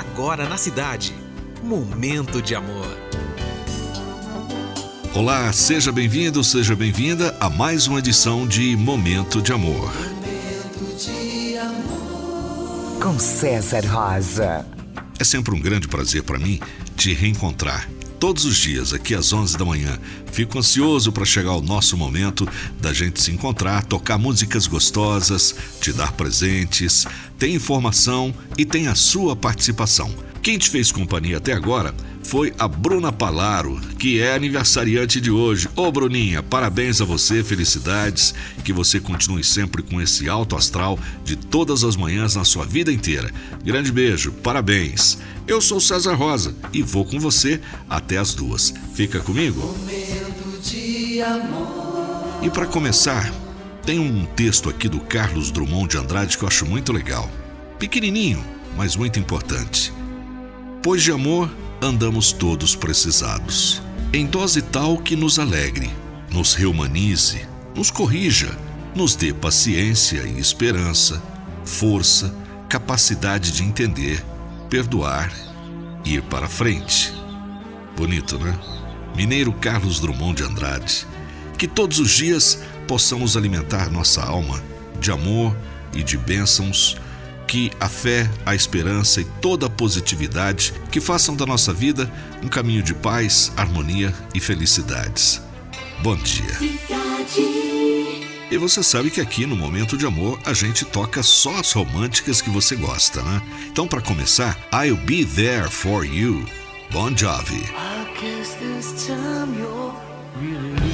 agora na cidade. Momento de amor. Olá, seja bem-vindo, seja bem-vinda a mais uma edição de Momento de Amor. Momento de amor. Com César Rosa. É sempre um grande prazer para mim te reencontrar todos os dias, aqui às 11 da manhã. Fico ansioso para chegar o nosso momento da gente se encontrar, tocar músicas gostosas, te dar presentes, tem informação e tem a sua participação. Quem te fez companhia até agora foi a Bruna Palaro, que é aniversariante de hoje. Ô Bruninha, parabéns a você, felicidades, que você continue sempre com esse alto astral de todas as manhãs na sua vida inteira. Grande beijo, parabéns. Eu sou César Rosa e vou com você até as duas. Fica comigo? E para começar, tem um texto aqui do Carlos Drummond de Andrade que eu acho muito legal. Pequenininho, mas muito importante. Pois de amor andamos todos precisados. Em dose tal que nos alegre, nos reumanize, nos corrija, nos dê paciência e esperança, força, capacidade de entender, perdoar e ir para frente. Bonito, né? Mineiro Carlos Drummond de Andrade. Que todos os dias possamos alimentar nossa alma de amor e de bênçãos que a fé, a esperança e toda a positividade que façam da nossa vida um caminho de paz, harmonia e felicidades. Bom dia. E você sabe que aqui no Momento de Amor a gente toca só as românticas que você gosta, né? Então, para começar, I'll Be There For You, Bon Jovi. say goodbye.